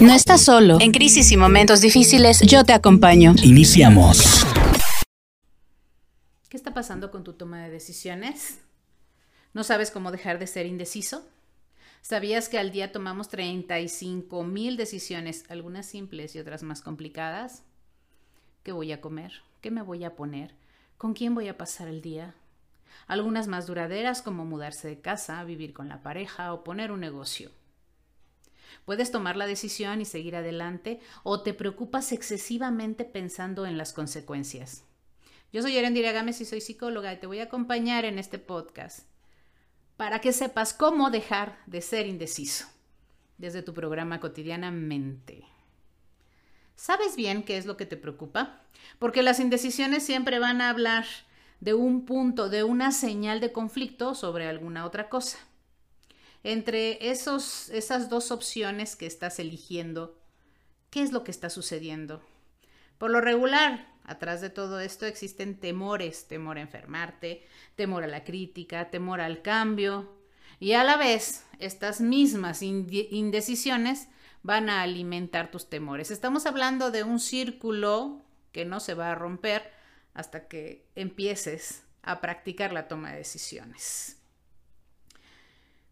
No estás solo. En crisis y momentos difíciles, yo te acompaño. Iniciamos. ¿Qué está pasando con tu toma de decisiones? ¿No sabes cómo dejar de ser indeciso? ¿Sabías que al día tomamos 35 mil decisiones, algunas simples y otras más complicadas? ¿Qué voy a comer? ¿Qué me voy a poner? ¿Con quién voy a pasar el día? Algunas más duraderas como mudarse de casa, vivir con la pareja o poner un negocio. Puedes tomar la decisión y seguir adelante o te preocupas excesivamente pensando en las consecuencias. Yo soy Erendira Gámez y soy psicóloga y te voy a acompañar en este podcast para que sepas cómo dejar de ser indeciso desde tu programa cotidianamente. ¿Sabes bien qué es lo que te preocupa? Porque las indecisiones siempre van a hablar de un punto, de una señal de conflicto sobre alguna otra cosa entre esos, esas dos opciones que estás eligiendo, ¿qué es lo que está sucediendo? Por lo regular, atrás de todo esto existen temores, temor a enfermarte, temor a la crítica, temor al cambio, y a la vez estas mismas indecisiones van a alimentar tus temores. Estamos hablando de un círculo que no se va a romper hasta que empieces a practicar la toma de decisiones.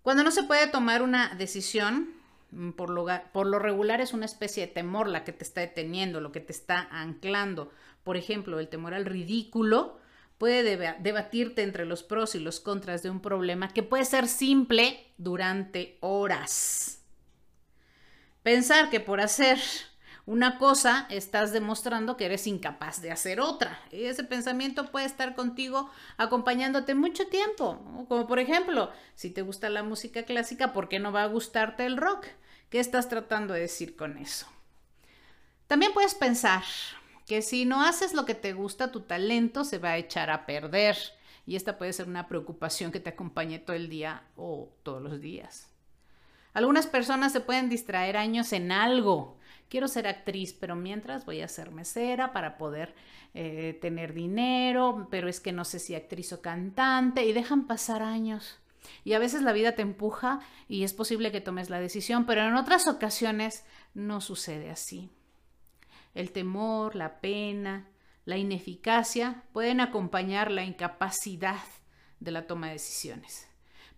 Cuando no se puede tomar una decisión, mm, por lo, por lo, regular es una especie de temor la que te está deteniendo, lo que te está anclando. Por ejemplo, el temor al ridículo puede debatirte entre los pros y los contras de un problema que puede ser simple durante horas. Pensar que por hacer una cosa, estás demostrando que eres incapaz de hacer otra. Y ese pensamiento puede estar contigo acompañándote mucho tiempo. Como por ejemplo, si te gusta la música clásica, ¿por qué no va a gustarte el rock? ¿Qué estás tratando de decir con eso? También puedes pensar que si no haces lo que te gusta, tu talento se va a echar a perder. Y esta puede ser una preocupación que te acompañe todo el día o todos los días. Algunas personas se pueden distraer años en algo quiero ser actriz, pero mientras voy a ser mesera para poder eh, tener dinero, pero es que no sé si actriz o cantante y dejan pasar años. Y a veces la vida te empuja y es posible que tomes la decisión, pero en otras ocasiones no sucede así. El temor, la pena, la ineficacia pueden acompañar la incapacidad de la toma de decisiones.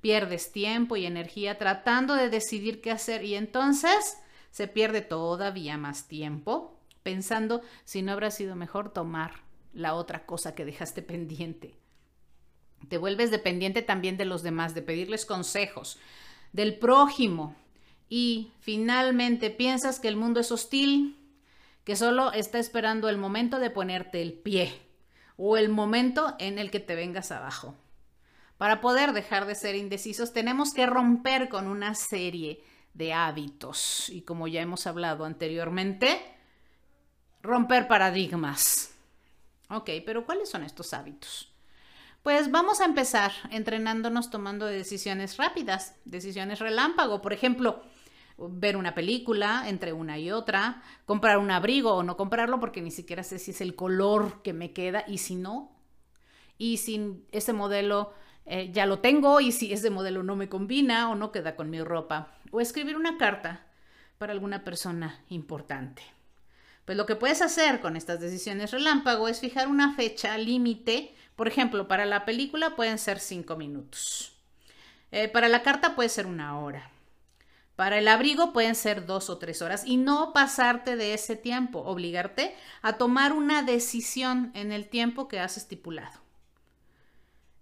Pierdes tiempo y energía tratando de decidir qué hacer y entonces se pierde todavía más tiempo pensando si no habrá sido mejor tomar la otra cosa que dejaste pendiente. Te vuelves dependiente también de los demás, de pedirles consejos, del prójimo. Y finalmente piensas que el mundo es hostil, que solo está esperando el momento de ponerte el pie o el momento en el que te vengas abajo. Para poder dejar de ser indecisos tenemos que romper con una serie de hábitos. Y como ya hemos hablado anteriormente, romper paradigmas. Ok, pero ¿cuáles son estos hábitos? Pues vamos a empezar entrenándonos tomando decisiones rápidas, decisiones relámpago. Por ejemplo, ver una película entre una y otra, comprar un abrigo o no comprarlo porque ni siquiera sé si es el color que me queda y si no. Y si ese modelo eh, ya lo tengo y si ese modelo no me combina o no queda con mi ropa. O escribir una carta para alguna persona importante. Pues lo que puedes hacer con estas decisiones relámpago es fijar una fecha límite. Por ejemplo, para la película pueden ser cinco minutos. Eh, para la carta puede ser una hora. Para el abrigo pueden ser dos o tres horas y no pasarte de ese tiempo, obligarte a tomar una decisión en el tiempo que has estipulado.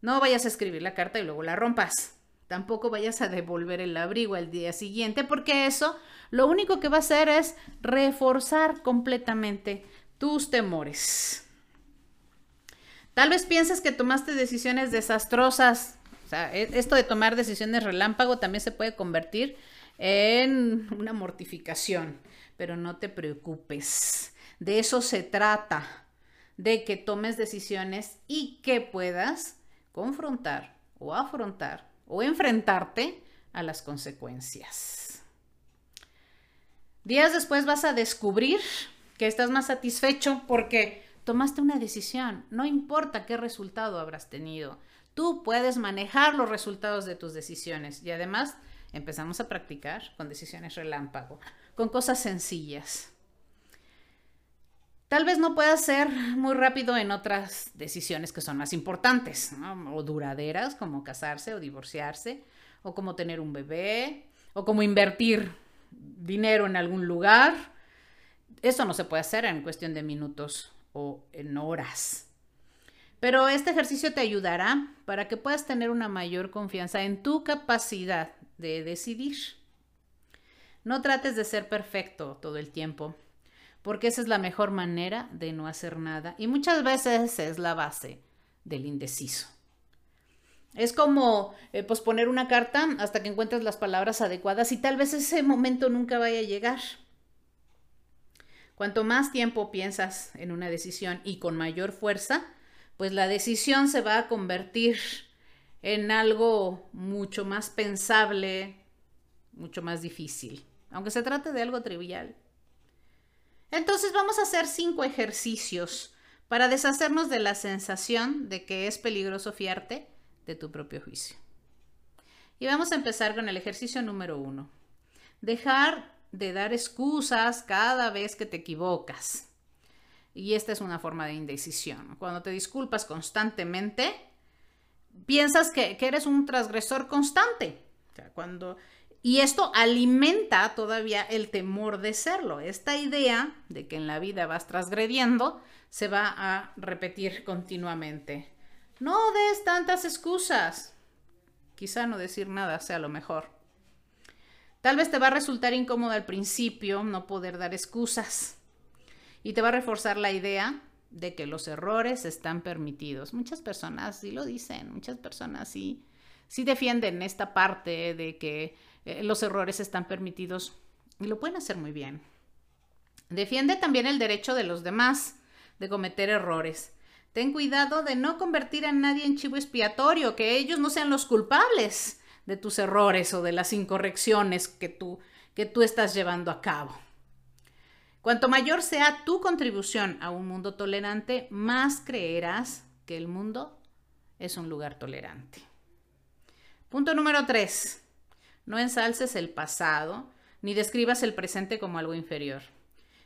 No vayas a escribir la carta y luego la rompas. Tampoco vayas a devolver el abrigo al día siguiente porque eso lo único que va a hacer es reforzar completamente tus temores. Tal vez pienses que tomaste decisiones desastrosas. O sea, e, esto de tomar decisiones relámpago también se puede convertir en una mortificación. Pero no te preocupes. De eso se trata. De que tomes decisiones y que puedas confrontar o afrontar o enfrentarte a las consecuencias. Días después vas a descubrir que estás más satisfecho porque tomaste una decisión, no importa qué resultado habrás tenido. Tú puedes manejar los resultados de tus decisiones y además empezamos a practicar con decisiones relámpago. con cosas sencillas. Tal vez no puedas ser muy rápido en otras decisiones que son más importantes o duraderas, como casarse o divorciarse, o como tener un bebé, o como invertir dinero en algún lugar. Eso no se puede hacer en cuestión de minutos o en horas. Pero este ejercicio te ayudará para que puedas tener una mayor confianza en tu capacidad de decidir. No trates de ser perfecto todo el tiempo, porque esa es la mejor manera de no hacer nada y muchas veces es la base del indeciso. Es como eh, posponer una carta hasta que encuentres las palabras adecuadas y tal vez ese momento nunca vaya a llegar. Cuanto más tiempo piensas en una decisión y con mayor fuerza, pues la decisión se va a convertir en algo mucho más pensable, mucho más difícil, aunque se trate de algo trivial. Entonces vamos a hacer cinco ejercicios para deshacernos de la sensación de que es peligroso fiarte de tu propio juicio. Y vamos a empezar con el ejercicio número uno. Dejar de dar excusas cada vez que te equivocas. Y esta es una forma de indecisión. Cuando te disculpas constantemente, piensas que, eres un transgresor constante. cuando, y esto alimenta todavía el temor de serlo. Esta idea de que en la vida vas transgrediendo se va a repetir continuamente. No des tantas excusas. Quizá no decir nada sea lo mejor. Tal vez te va a resultar incómodo al principio no poder dar excusas y te va a reforzar la idea de que los errores están permitidos. Muchas personas sí lo dicen, muchas personas sí, sí defienden esta parte de que eh, los errores están permitidos y lo pueden hacer muy bien. Defiende también el derecho de los demás de cometer errores. Ten cuidado de no convertir a nadie en chivo expiatorio, que ellos no sean los culpables de tus errores o de las incorrecciones que tú, que tú estás llevando a cabo. Cuanto mayor sea tu contribución a un mundo tolerante, más creerás que el mundo es un lugar tolerante. Punto número 3. No ensalces el pasado ni describas el presente como algo inferior.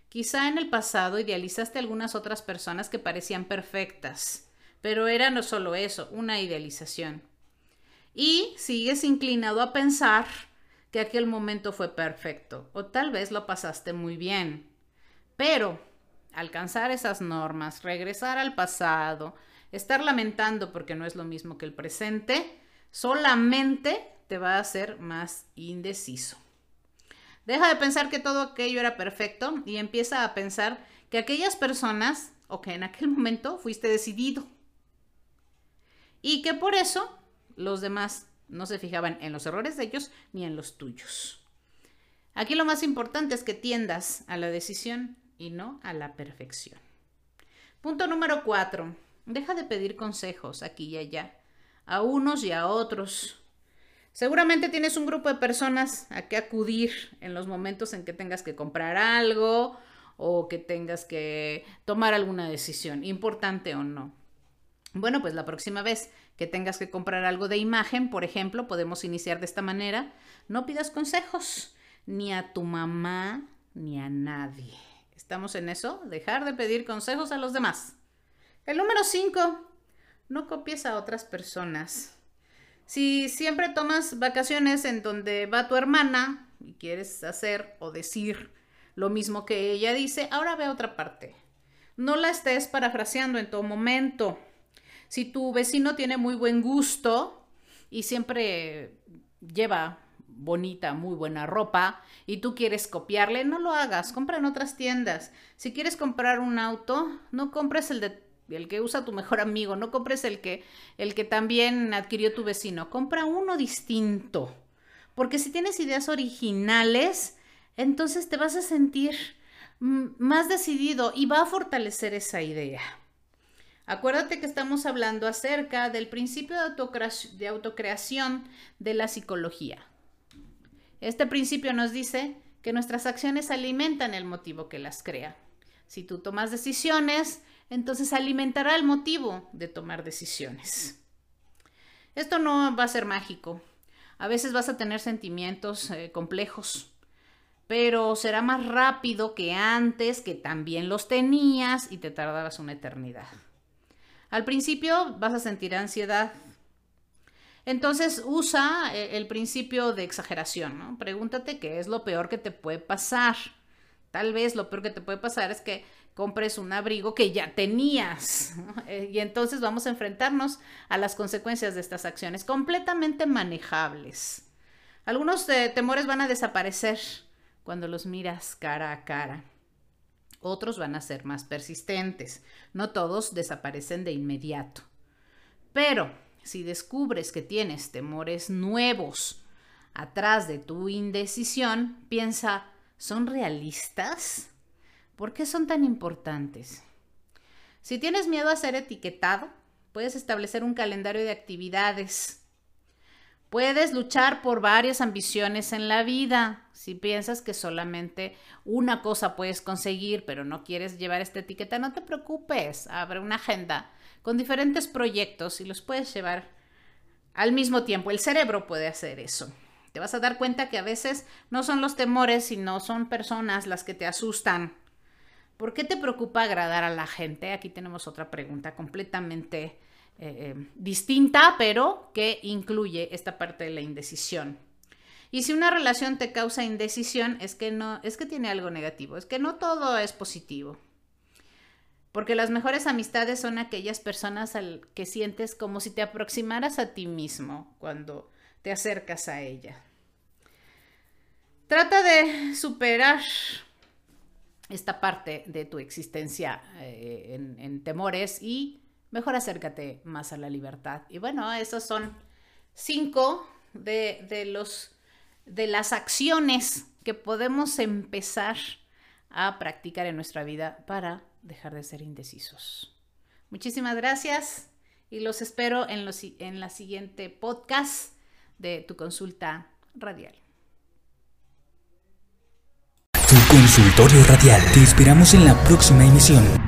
Quizá en el pasado idealizaste algunas otras personas que parecían perfectas, pero era no solo eso, una idealización. Y sigues inclinado a pensar que aquel momento fue perfecto, o tal vez lo pasaste muy bien, pero alcanzar esas normas, regresar al pasado, estar lamentando porque no es lo mismo que el presente, solamente te va a hacer más indeciso. Deja de pensar que todo aquello era perfecto y empieza a pensar que aquellas personas o que en aquel momento fuiste decidido y que por eso los demás no se fijaban en los errores de ellos ni en los tuyos. Aquí lo más importante es que tiendas a la decisión y no a la perfección. Punto número cuatro. Deja de pedir consejos aquí y allá, a unos y a otros. Seguramente tienes un grupo de personas a que acudir en los momentos en que tengas que comprar algo o que tengas que tomar alguna decisión, importante o no. Bueno, pues la próxima vez que tengas que comprar algo de imagen, por ejemplo, podemos iniciar de esta manera. No pidas consejos ni a tu mamá ni a nadie. Estamos en eso, dejar de pedir consejos a los demás. El número 5, no copies a otras personas. Si siempre tomas vacaciones en donde va tu hermana y quieres hacer o decir lo mismo que ella dice, ahora ve a otra parte. No la estés parafraseando en todo momento. Si tu vecino tiene muy buen gusto y siempre lleva bonita, muy buena ropa y tú quieres copiarle, no lo hagas, compra en otras tiendas. Si quieres comprar un auto, no compres el de el que usa tu mejor amigo, no compres el que el que también adquirió tu vecino, compra uno distinto. Porque si tienes ideas originales, entonces te vas a sentir más decidido y va a fortalecer esa idea. Acuérdate que estamos hablando acerca del principio de, autocreación de la psicología. Este principio nos dice que nuestras acciones alimentan el motivo que las crea. Si tú tomas decisiones, entonces alimentará el motivo de tomar decisiones. Esto no va a ser mágico. A veces vas a tener sentimientos eh, complejos, pero será más rápido que antes, que también los tenías y te tardarás una eternidad. Al principio vas a sentir ansiedad. Entonces usa eh, el principio de exageración, ¿no? Pregúntate qué es lo peor que te puede pasar. Tal vez lo peor que te puede pasar es que compres un abrigo que ya tenías. Eh, y entonces vamos a enfrentarnos a las consecuencias de estas acciones completamente manejables. Algunos eh, temores van a desaparecer cuando los miras cara a cara. Otros van a ser más persistentes. No todos desaparecen de inmediato. Pero si descubres que tienes temores nuevos atrás de tu indecisión, piensa, ¿son realistas? ¿Por qué son tan importantes? Si tienes miedo a ser etiquetado, puedes establecer un calendario de actividades. Puedes luchar por varias ambiciones en la vida. Si piensas que solamente una cosa puedes conseguir, pero no quieres llevar esta etiqueta, no te preocupes. Abre una agenda con diferentes proyectos y los puedes llevar al mismo tiempo. El cerebro puede hacer eso. Te vas a dar cuenta que a veces no son los temores, sino son personas las que te asustan ¿Por qué te preocupa agradar a la gente? Aquí tenemos otra pregunta completamente eh, eh, distinta, pero que incluye esta parte de la indecisión. Y si una relación te causa indecisión, es que no, es que tiene algo negativo, es que no todo es positivo. Porque las mejores amistades son aquellas personas al que sientes como si te aproximaras a ti mismo cuando te acercas a ella. Trata de superar esta parte de tu existencia eh, en, temores y mejor acércate más a la libertad. Y bueno, esos son cinco de, los, de las acciones que podemos empezar a practicar en nuestra vida para dejar de ser indecisos. Muchísimas gracias y los espero en, los, en la siguiente podcast de tu consulta radial. Consultorio Radial. Te esperamos en la próxima emisión.